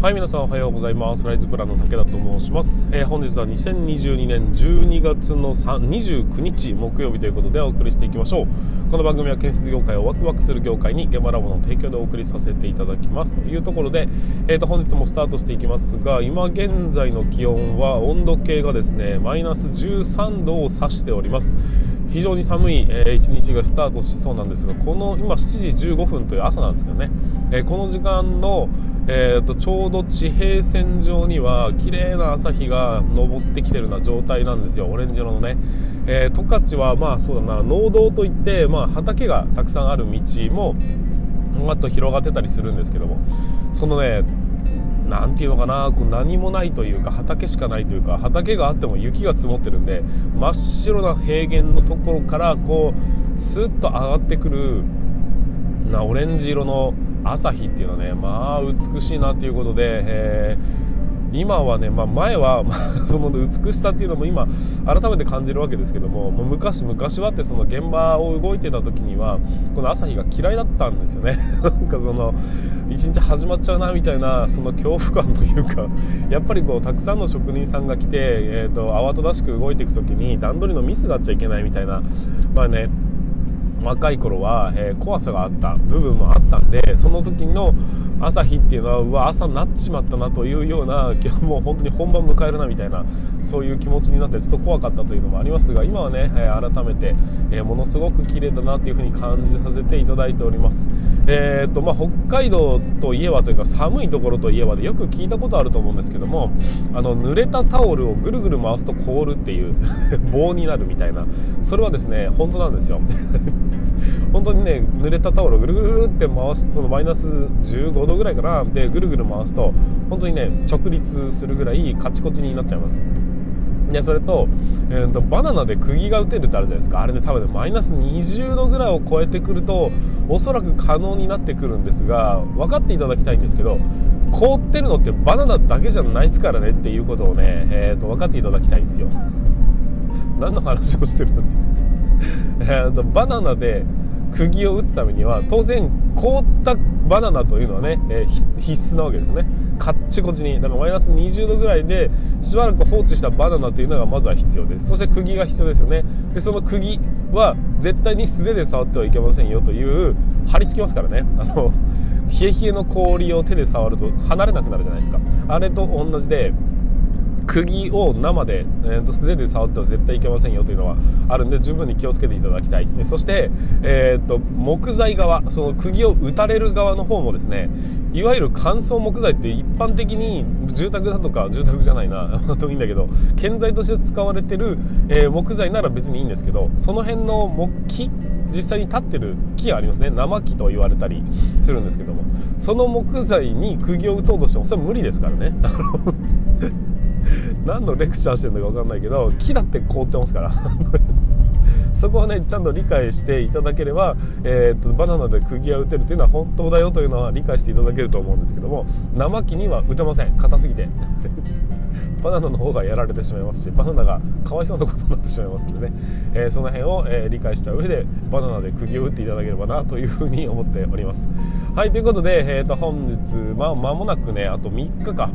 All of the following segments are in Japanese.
はい皆さんおはようございます。ライズプランの武田と申します、えー、本日は2022年12月の29日木曜日ということでお送りしていきましょう。この番組は建設業界をワクワクする業界に現場ラボの提供でお送りさせていただきます。というところで、えー、と本日もスタートしていきますが今現在の気温は温度計がですねマイナス13度を指しております。非常に寒い、えー、一日がスタートしそうなんですがこの今7時15分という朝なんですけどね、え、この時間の、えーと、ちょうど地平線上には綺麗な朝日が昇ってきてるような状態なんですよ。オレンジ色のね、え、十勝はまあそうだな。農道といって、まあ、畑がたくさんある道もあと広がってたりするんですけども。そのね何て言うのかなこう何もないというか畑しかないというか畑があっても雪が積もってるんで真っ白な平原のところからこうスッと上がってくるなオレンジ色の朝日っていうのはねまあ美しいなということで、えー。今はね、まあ、前は その美しさっていうのも今改めて感じるわけですけどももう昔昔はってその現場を動いてた時にはこの朝日が嫌いだったんですよね。なんかその一日始まっちゃうなみたいなその恐怖感というかやっぱりこうたくさんの職人さんが来て、えーと、慌ただしく動いていく時に段取りのミスがあっちゃいけないみたいなまあね若い頃は、えー、怖さがあった部分もあったんでその時の朝日っていうのはうわ朝になってしまったなというようなもう本当に本番迎えるなみたいなそういう気持ちになってちょっと怖かったというのもありますが今はね、え、改めて、え、ものすごく綺麗だなというふうに感じさせていただいております、えーとまあ、北海道といえばというか寒いところといえばでよく聞いたことあると思うんですけどもあの濡れたタオルをぐるぐる回すと凍るっていう 棒になるみたいな。それはですね本当なんですよ。本当にね濡れたタオルをぐるぐるって回すそのマイナス15度ぐらいかなでぐるぐる回すと本当にね直立するぐらいカチコチになっちゃいます。でそれと,、えーと、バナナで釘が打てるってあるじゃないですか。あれね多分ねマイナス20度ぐらいを超えてくるとおそらく可能になってくるんですが分かっていただきたいんですけど凍ってるのってバナナだけじゃないですからねっていうことをね、えーと、分かっていただきたいんですよ。何の話をしてるんだって。えとバナナで釘を打つためには当然凍ったバナナというのはね、えー、必須なわけですね。カッチコチにだからマイナス20度ぐらいでしばらく放置したバナナというのがまずは必要です。そして釘が必要ですよね。でその釘は絶対に素手で触ってはいけませんよという貼り付きますからね。あの冷え冷えの氷を手で触ると離れなくなるじゃないですか。あれと同じで釘を生で、えー、と素手で触っては絶対いけませんよというのはあるんで十分に気をつけていただきたい。そして、えーと、木材側その釘を打たれる側の方もですねいわゆる乾燥木材って一般的に住宅だとか住宅じゃないな といいんだけど建材として使われてる、えー、木材なら別にいいんですけどその辺の木実際に立ってる木がありますね。生木と言われたりするんですけどもその木材に釘を打とうとしてもそれは無理ですからね。何のレクチャーしてるのか分かんないけど木だって凍ってますから。そこはねちゃんと理解していただければ、えー、っとバナナで釘が打てるというのは本当だよというのは理解していただけると思うんですけども生木には打てません。硬すぎて。バナナの方がやられてしまいますしバナナがかわいそうなことになってしまいますんでね、えー、その辺を、えー、理解した上でバナナで釘を打っていただければなというふうに思っております。はいということで、えー、と本日まあ間もなくねあと3日か。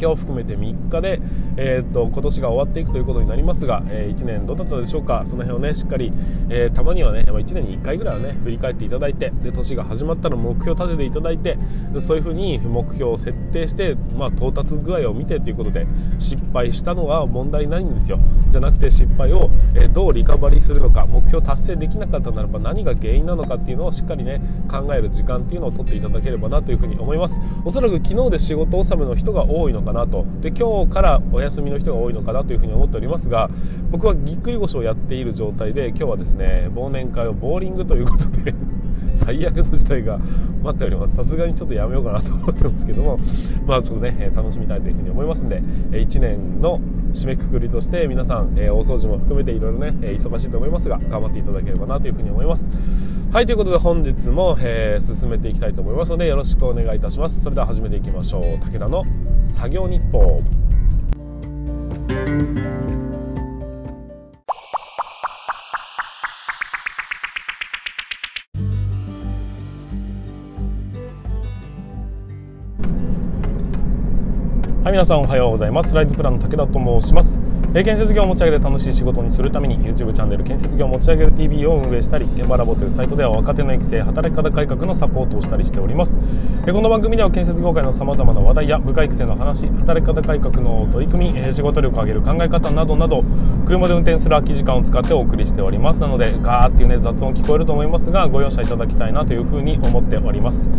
今日含めて3日で、えー、っと今年が終わっていくということになりますが、えー、1年どうだったでしょうか。その辺をねしっかり、えー、たまにはね1年に1回ぐらいはね振り返っていただいてで年が始まったら目標を立てていただいてそういうふうに目標を設定して、まあ、到達具合を見てということで失敗したのは問題ないんですよ。じゃなくて失敗を、えどうリカバリーするのか目標達成できなかったならば何が原因なのかっていうのをしっかりね考える時間っていうのを取っていただければなというふうに思います。おそらく昨日で仕事納めの人が多いのかなと。で今日からお休みの人が多いのかなというふうに思っておりますが僕はぎっくり腰をやっている状態で今日はですね忘年会をボーリングということで最悪の事態が待っております。さすがにちょっとやめようかなと思ってますけどもまあちょっとね楽しみたいというふうに思いますんで1年の締めくくりとして皆さん大掃除も含めていろいろね忙しいと思いますが頑張っていただければなというふうに思います。はいということで本日も、え、進めていきたいと思いますのでよろしくお願いいたします。それでは始めていきましょう。武田の作業日報。皆さんおはようございます。ライズプランの武田と申します。え建設業を持ち上げて楽しい仕事にするために YouTube チャンネル建設業を持ち上げる TV を運営したり現場ラボというサイトでは若手の育成働き方改革のサポートをしたりしております。えこの番組では建設業界のさまざまな話題や部下育成の話働き方改革の取り組みえ仕事力を上げる考え方などなど車で運転する空き時間を使ってお送りしております。なのでガーっていうね雑音聞こえると思いますがご容赦いただきたいなというふうに思っております。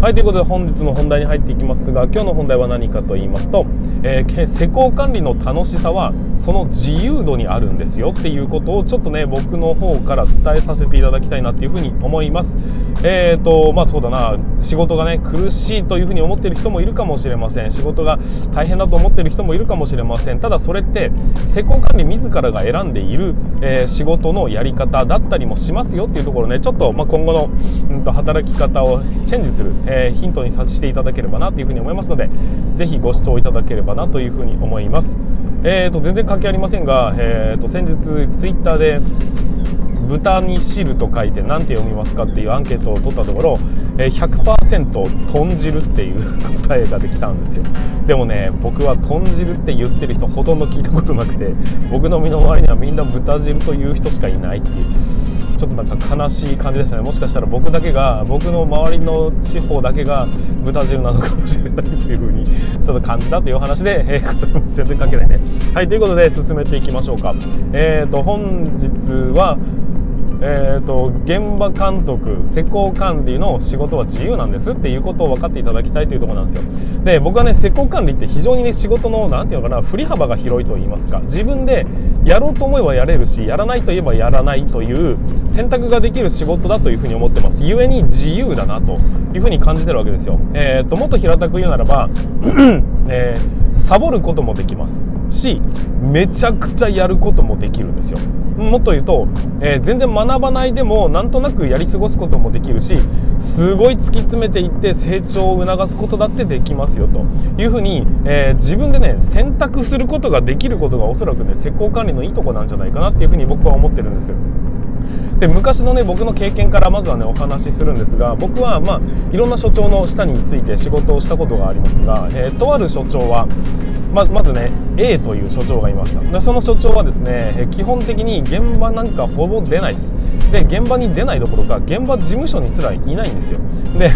はいということで本日の本題に入っていきますが今日の本題は何かと言いますと、えー、施工管理の楽しさはその自由度にあるんですよっていうことをちょっとね僕の方から伝えさせていただきたいなっていうふうに思います。えっ、ー、とまあそうだな。仕事がね苦しいというふうに思っている人もいるかもしれません。仕事が大変だと思っている人もいるかもしれません。ただそれって施工管理自らが選んでいる、えー、仕事のやり方だったりもしますよっていうところねちょっと、まあ、今後の、うんと、働き方をチェンジする、えー、ヒントにさせていただければなというふうに思いますのでぜひご視聴いただければなというふうに思います。えーと、全然関係ありませんが、えーと、先日ツイッターで豚に汁と書いて何て読みますかっていうアンケートを取ったところ、え、100%豚汁っていう 答えができたんですよ。でもね僕は豚汁って言ってる人ほとんど聞いたことなくて僕の身の回りにはみんな豚汁という人しかいないっていう。ちょっとなんか悲しい感じですね。もしかしたら僕だけが僕の周りの地方だけが豚汁なのかもしれないという風にちょっと感じたという話で、えー、全然関係ないね。はいということで進めていきましょうか。えっ、ー、と本日はえーと、現場監督施工管理の仕事は自由なんですっていうことを分かっていただきたいというところなんですよ。で僕はね施工管理って非常にね仕事の何て言うのかな振り幅が広いと言いますか。自分でやろうと思えばやれるしやらないといえばやらないという選択ができる仕事だというふうに思ってます。故に自由だなというふうに感じてるわけですよ、えーと、もっと平たく言うならば、えー、サボることもできます。しめちゃくちゃやることもできるんですよ。もっと言うと、えー、全然学学ばないでもなんとなくやり過ごすこともできるしすごい突き詰めていって成長を促すことだってできますよというふうに、えー、自分でね選択することができることがおそらくね施工管理のいいとこなんじゃないかなっていうふうに僕は思ってるんですよ。で昔のね僕の経験からまずはねお話しするんですが僕はまあいろんな所長の下について仕事をしたことがありますが、えー、とある所長はままずね A という所長がいました。でその所長はですね基本的に現場なんかほぼ出ないです。で現場に出ないどころか現場事務所にすらいないんですよ。で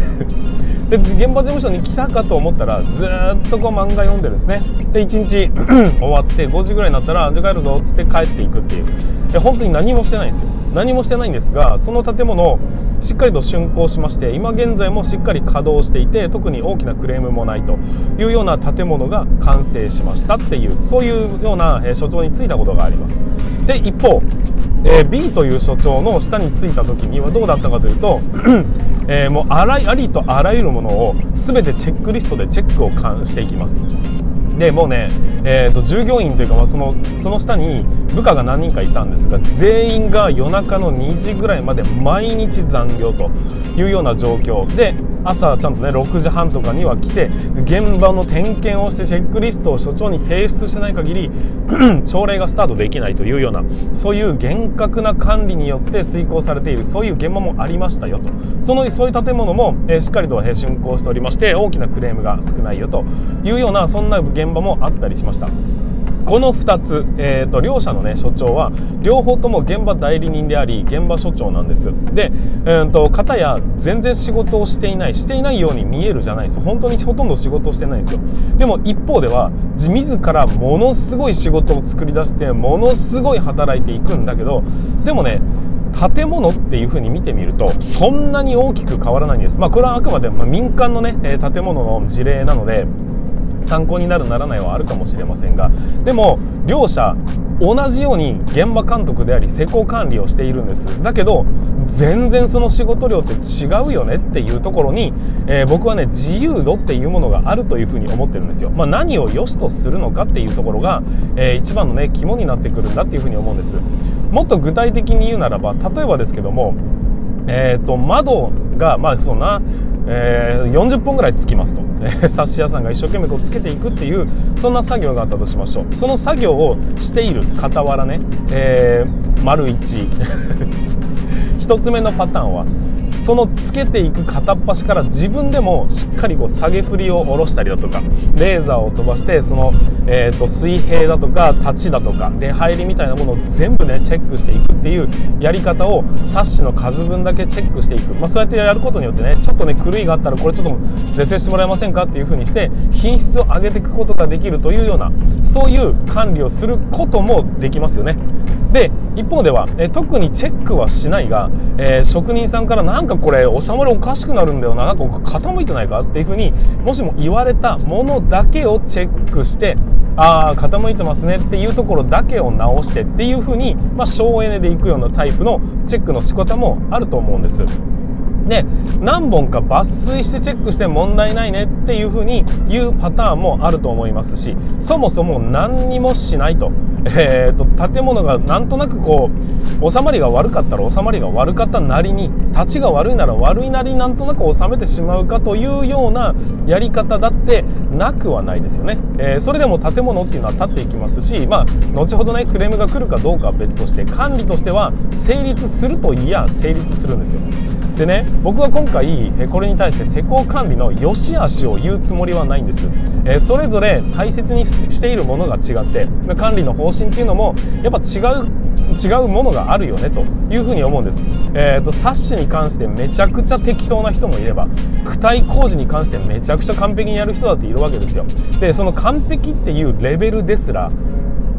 で現場事務所に来たかと思ったらずっとこう漫画読んでるんですね。で1日 終わって5時ぐらいになったら「じゃ帰るぞ」っつって帰っていくっていう。で本当に何もしてないんですよ。何もしてないんですがその建物をしっかりと竣工しまして今現在もしっかり稼働していて特に大きなクレームもないというような建物が完成しましたっていうそういうようなえ所長に就いたことがあります。で一方、えー、B という所長の下に着いた時にはどうだったかというとえー、もうあらありとあらゆるものを全てチェックリストでチェックをしていきます。でもうね、えーと、従業員というか、まあ、そのその下に部下が何人かいたんですが全員が夜中の2時ぐらいまで毎日残業というような状況。で朝ちゃんとね6時半とかには来て現場の点検をしてチェックリストを所長に提出しない限り 朝礼がスタートできないというようなそういう厳格な管理によって遂行されているそういう現場もありましたよとそのそういう建物も、えー、しっかりと、えー、竣工しておりまして大きなクレームが少ないよというようなそんな現場もあったりしました。この2つ、えーと、両者の、ね、所長は両方とも現場代理人であり現場所長なんです。で、えーと、片や全然仕事をしていないしていないように見えるじゃないです。本当にほとんど仕事をしてないんですよ。でも一方では自らものすごい仕事を作り出してものすごい働いていくんだけどでもね建物っていう風に見てみるとそんなに大きく変わらないんです。まあこれはあくまで民間のね建物の事例なので参考になるならないはあるかもしれませんがでも両者同じように現場監督であり施工管理をしているんです。だけど全然その仕事量って違うよねっていうところに、えー、僕はね自由度っていうものがあるというふうに思ってるんですよ、まあ、何を良しとするのかっていうところが、えー、一番のね肝になってくるんだっていうふうに思うんです。もっと具体的に言うならば例えばですけどもえーと、窓が、まあそんなえー、40本ぐらいつきますと、え 冊子屋さんが一生懸命こうつけていくっていうそんな作業があったとしましょう。その作業をしている傍らね、えー、丸1 1 つ目のパターンはそのつけていく片っ端から自分でもしっかりこう下げ振りを下ろしたりだとかレーザーを飛ばしてその、えーと、水平だとか立ちだとか出入りみたいなものを全部ねチェックしていくっていうやり方をサッシの数分だけチェックしていく、まあ、そうやってやることによってねちょっとね狂いがあったらこれちょっと是正してもらえませんかっていう風にして品質を上げていくことができるというようなそういう管理をすることもできますよね。で一方では、え特にチェックはしないが、えー、職人さんからなんかこれ収まりおかしくなるんだよななんか傾いてないかっていうふうにもしも言われたものだけをチェックしてああ傾いてますねっていうところだけを直してっていうふうにまあ省エネでいくようなタイプのチェックの仕方もあると思うんです。で何本か抜粋してチェックして問題ないねっていう風に言うパターンもあると思いますしそもそも何にもしないと, えーと、建物がなんとなくこう収まりが悪かったら収まりが悪かったなりに立ちが悪いなら悪いなりになんとなく収めてしまうかというようなやり方だってなくはないですよね、えー、それでも建物っていうのは立っていきますしまあ後ほどねクレームが来るかどうかは別として管理としては成立するといや成立するんですよ。でね僕は今回これに対して施工管理の良し悪しを言うつもりはないんです、えそれぞれ大切にしているものが違って管理の方針っていうのもやっぱ違う違うものがあるよねというふうに思うんです、えーと、サッシに関してめちゃくちゃ適当な人もいれば躯体工事に関してめちゃくちゃ完璧にやる人だっているわけですよ。でその完璧っていうレベルですら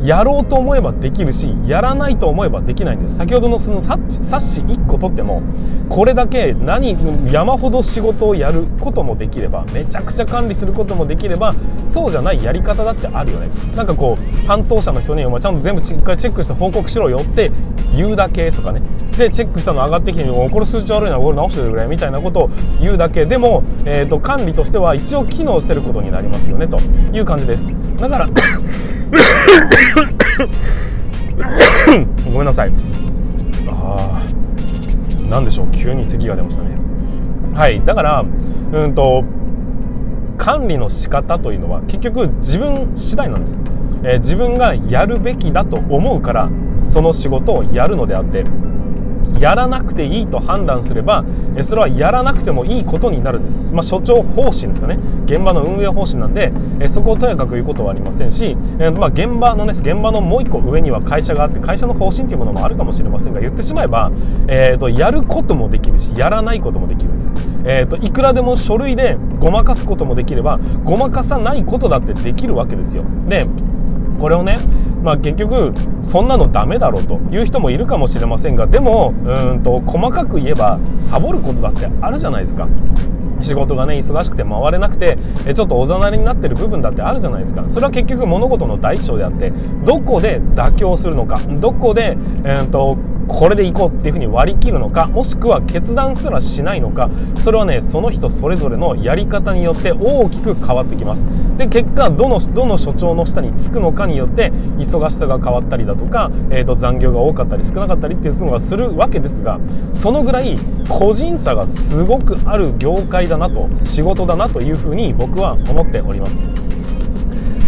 やろうと思えばできるしやらないと思えばできないんです。先ほどのその冊子1個取ってもこれだけ何山ほど仕事をやることもできればめちゃくちゃ管理することもできればそうじゃないやり方だってあるよね。なんかこう担当者の人に「お前ちゃんと全部一回チェックして報告しろよ」って言うだけとかね。でチェックしたの上がってきて「これ数値悪いなこれ直してくれ」みたいなことを言うだけ。でも、えーと管理としては一応機能してることになりますよねという感じです。だから ごめんなさい。あー何でしょう。急に咳が出ましたね。はい。だからうんと管理の仕方というのは結局自分次第なんです、えー、自分がやるべきだと思うからその仕事をやるのであってやらなくていいと判断すればそれはやらなくてもいいことになるんです、まあ、所長方針ですかね。現場の運営方針なんでそこをとやかく言うことはありませんし、まあ、現場のね現場のもう一個上には会社があって会社の方針というものもあるかもしれませんが言ってしまえば、えーと、やることもできるしやらないこともできるんです、えーと、といくらでも書類でごまかすこともできればごまかさないことだってできるわけですよ。でこれをねまあ、結局そんなのダメだろうという人もいるかもしれませんがでもうんと細かく言えばサボることだってあるじゃないですか。仕事がね忙しくて回れなくてちょっとおざなりになってる部分だってあるじゃないですか。それは結局物事の大小であってどこで妥協するのかどこで、えーとこれでいこうっていうふうに割り切るのかもしくは決断すらしないのか。それはねその人それぞれのやり方によって大きく変わってきます。で結果どのどの所長の下につくのかによって忙しさが変わったりだとか、えー、と残業が多かったり少なかったりっていうのがするわけですがそのぐらい個人差がすごくある業界だなと仕事だなというふうに僕は思っております。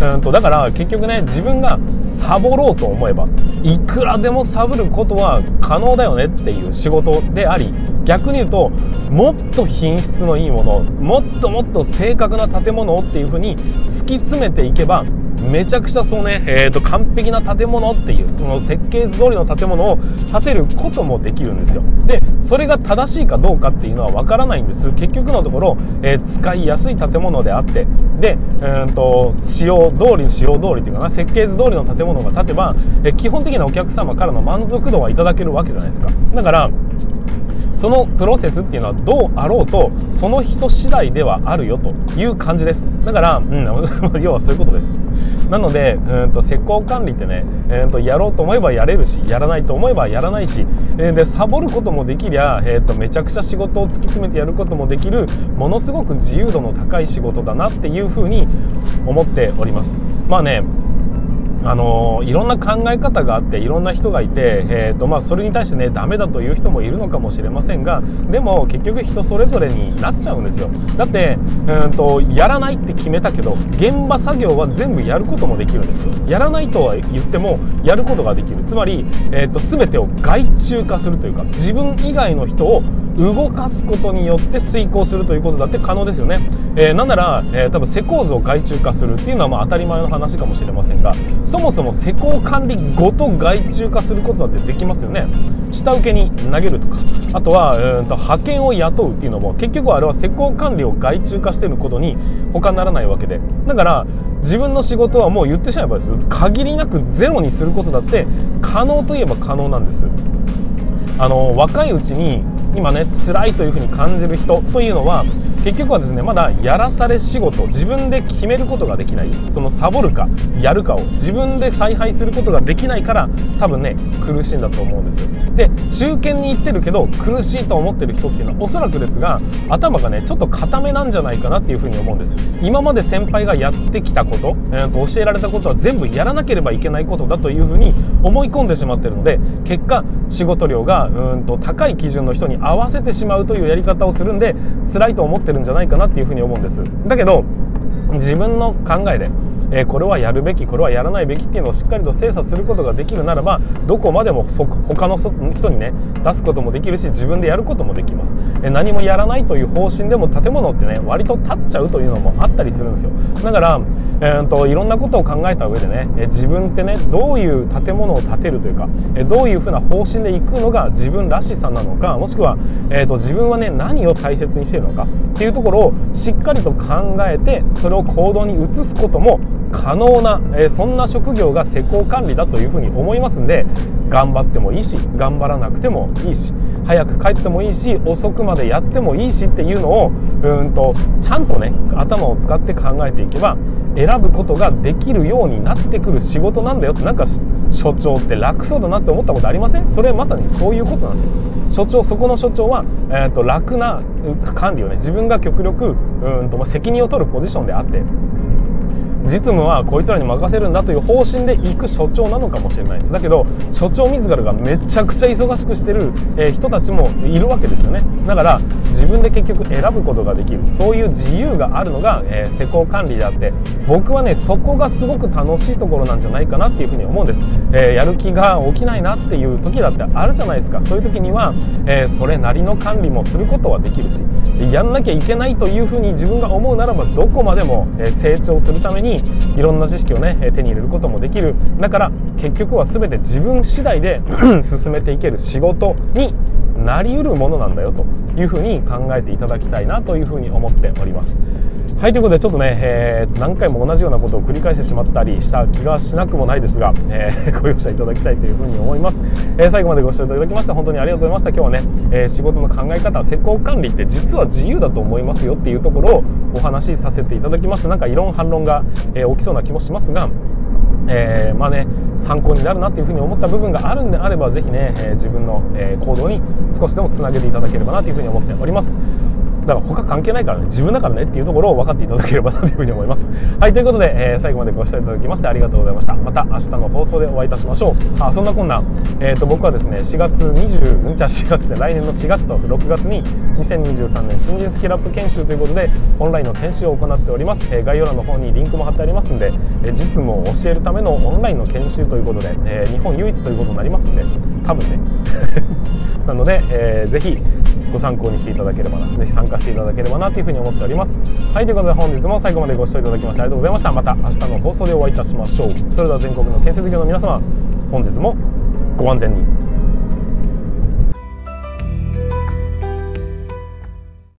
うんとだから結局ね自分がサボろうと思えばいくらでもサボることは可能だよねっていう仕事であり逆に言うともっと品質のいいものもっともっと正確な建物をっていうふうに突き詰めていけばめちゃくちゃそうね、えーと、完璧な建物っていうこの設計図通りの建物を建てることもできるんですよ。でそれが正しいかどうかっていうのは分からないんです。結局のところ、えー、使いやすい建物であってで、えーと、使用通り使用通りっていうかな設計図通りの建物が建てば、えー、基本的なお客様からの満足度はいただけるわけじゃないですか。だからそのプロセスっていうのはどうあろうとその人次第ではあるよという感じです。だから、うん、要はそういうことです。なのでうんと施工管理ってね、えー、とやろうと思えばやれるしやらないと思えばやらないし、えー、でサボることもできりゃ、えー、とめちゃくちゃ仕事を突き詰めてやることもできるものすごく自由度の高い仕事だなっていうふうに思っております。まあねあのいろんな考え方があっていろんな人がいて、えーとまあ、それに対してねダメだという人もいるのかもしれませんがでも結局人それぞれになっちゃうんですよ。だってうんとやらないって決めたけど現場作業は全部やることもできるんですよ。やらないとは言ってもやることができる。つまり、えーと、全てを外注化するというか自分以外の人を動かすことによって遂行するということだって可能ですよね、えー、なんなら、えー、多分施工図を外注化するっていうのはまあ当たり前の話かもしれませんがそもそも施工管理ごと外注化することだってできますよね。下請けに投げるとか。あとはうんと派遣を雇うっていうのも結局あれは施工管理を外注化してることに他ならないわけで。だから自分の仕事はもう言ってしまえばです。限りなくゼロにすることだって可能といえば可能なんです。あの若いうちに今ね辛いというふうに感じる人というのは結局はですねまだやらされ仕事自分で決めることができないそのサボるかやるかを自分で采配することができないから多分ね苦しいんだと思うんですよ。で中堅に行ってるけど苦しいと思ってる人っていうのはおそらくですが頭がねちょっと固めなんじゃないかなっていうふうに思うんです。今まで先輩がやってきたこと、えー、と教えられたことは全部やらなければいけないことだというふうに思い込んでしまってるので結果仕事量がうんと高い基準の人に合わせてしまうというやり方をするんで辛いと思ってるんじゃないかなっていうふうに思うんです。だけど自分の考えで、えー、これはやるべきこれはやらないべきっていうのをしっかりと精査することができるならばどこまでも他の人にね出すこともできるし自分でやることもできます、えー、何もやらないという方針でも建物ってね割と立っちゃうというのもあったりするんですよ。だから、えーと、いろんなことを考えた上でね、え自分ってねどういう建物を建てるというか、えどういうふうな方針でいくのが自分らしさなのかもしくは、えーと自分はね何を大切にしているのかっていうところをしっかりと考えてそれを行動に移すことも可能な、えー、そんな職業が施工管理だというふうに思いますんで頑張ってもいいし頑張らなくてもいいし早く帰ってもいいし遅くまでやってもいいしっていうのをうんとちゃんとね頭を使って考えていけば選ぶことができるようになってくる仕事なんだよってなんか所長って楽そうだなって思ったことありません？それはまさにそういうことなんですよ。所長そこの所長は、えーと、楽な管理をね自分が極力うんと、責任を取るポジションであって実務はこいつらに任せるんだという方針で行く所長なのかもしれないです。だけど所長自らがめちゃくちゃ忙しくしてる、え人たちもいるわけですよね。だから自分で結局選ぶことができる。そういう自由があるのが、え施工管理であって僕はねそこがすごく楽しいところなんじゃないかなっていうふうに思うんです、えやる気が起きないなっていう時だってあるじゃないですか。そういう時には、えそれなりの管理もすることはできるしやんなきゃいけないというふうに自分が思うならばどこまでも、成長するためにいろんな知識をね手に入れることもできるだから結局は全て自分次第で 進めていける仕事になりうるものなんだよというふうに考えていただきたいなというふうに思っております。はいということでちょっとね、えー、何回も同じようなことを繰り返してしまったりした気がしなくもないですが、えー、ご容赦いただきたいというふうに思います、えー、最後までご視聴いただきまして本当にありがとうございました。今日はね、え仕事の考え方施工管理って実は自由だと思いますよっていうところをお話しさせていただきましてなんか異論反論が、え起きそうな気もしますがえー、まあね参考になるなっていうふうに思った部分があるんであればぜひね、えー、自分の、えー、行動に少しでもつなげていただければなというふうに思っております。だから他関係ないからね自分だからねっていうところを分かっていただければなというふうに思います。はいということで、えー、最後までご視聴いただきましてありがとうございました。また明日の放送でお会いいたしましょう。あそんなこんな、えーと、僕はですね4月20うんじゃ4月で来年の4月と6月に2023年新人スキルアップ研修ということでオンラインの研修を行っております、えー、概要欄の方にリンクも貼ってありますんで、えー、実務を教えるためのオンラインの研修ということで、えー、日本唯一ということになりますんで多分ね。なので、えー、ぜひご参考にしていただければな是非参加していただければなというふうに思っております。はいということで本日も最後までご視聴いただきましてありがとうございました。また明日の放送でお会いいたしましょう。それでは全国の建設業の皆様本日もご安全に。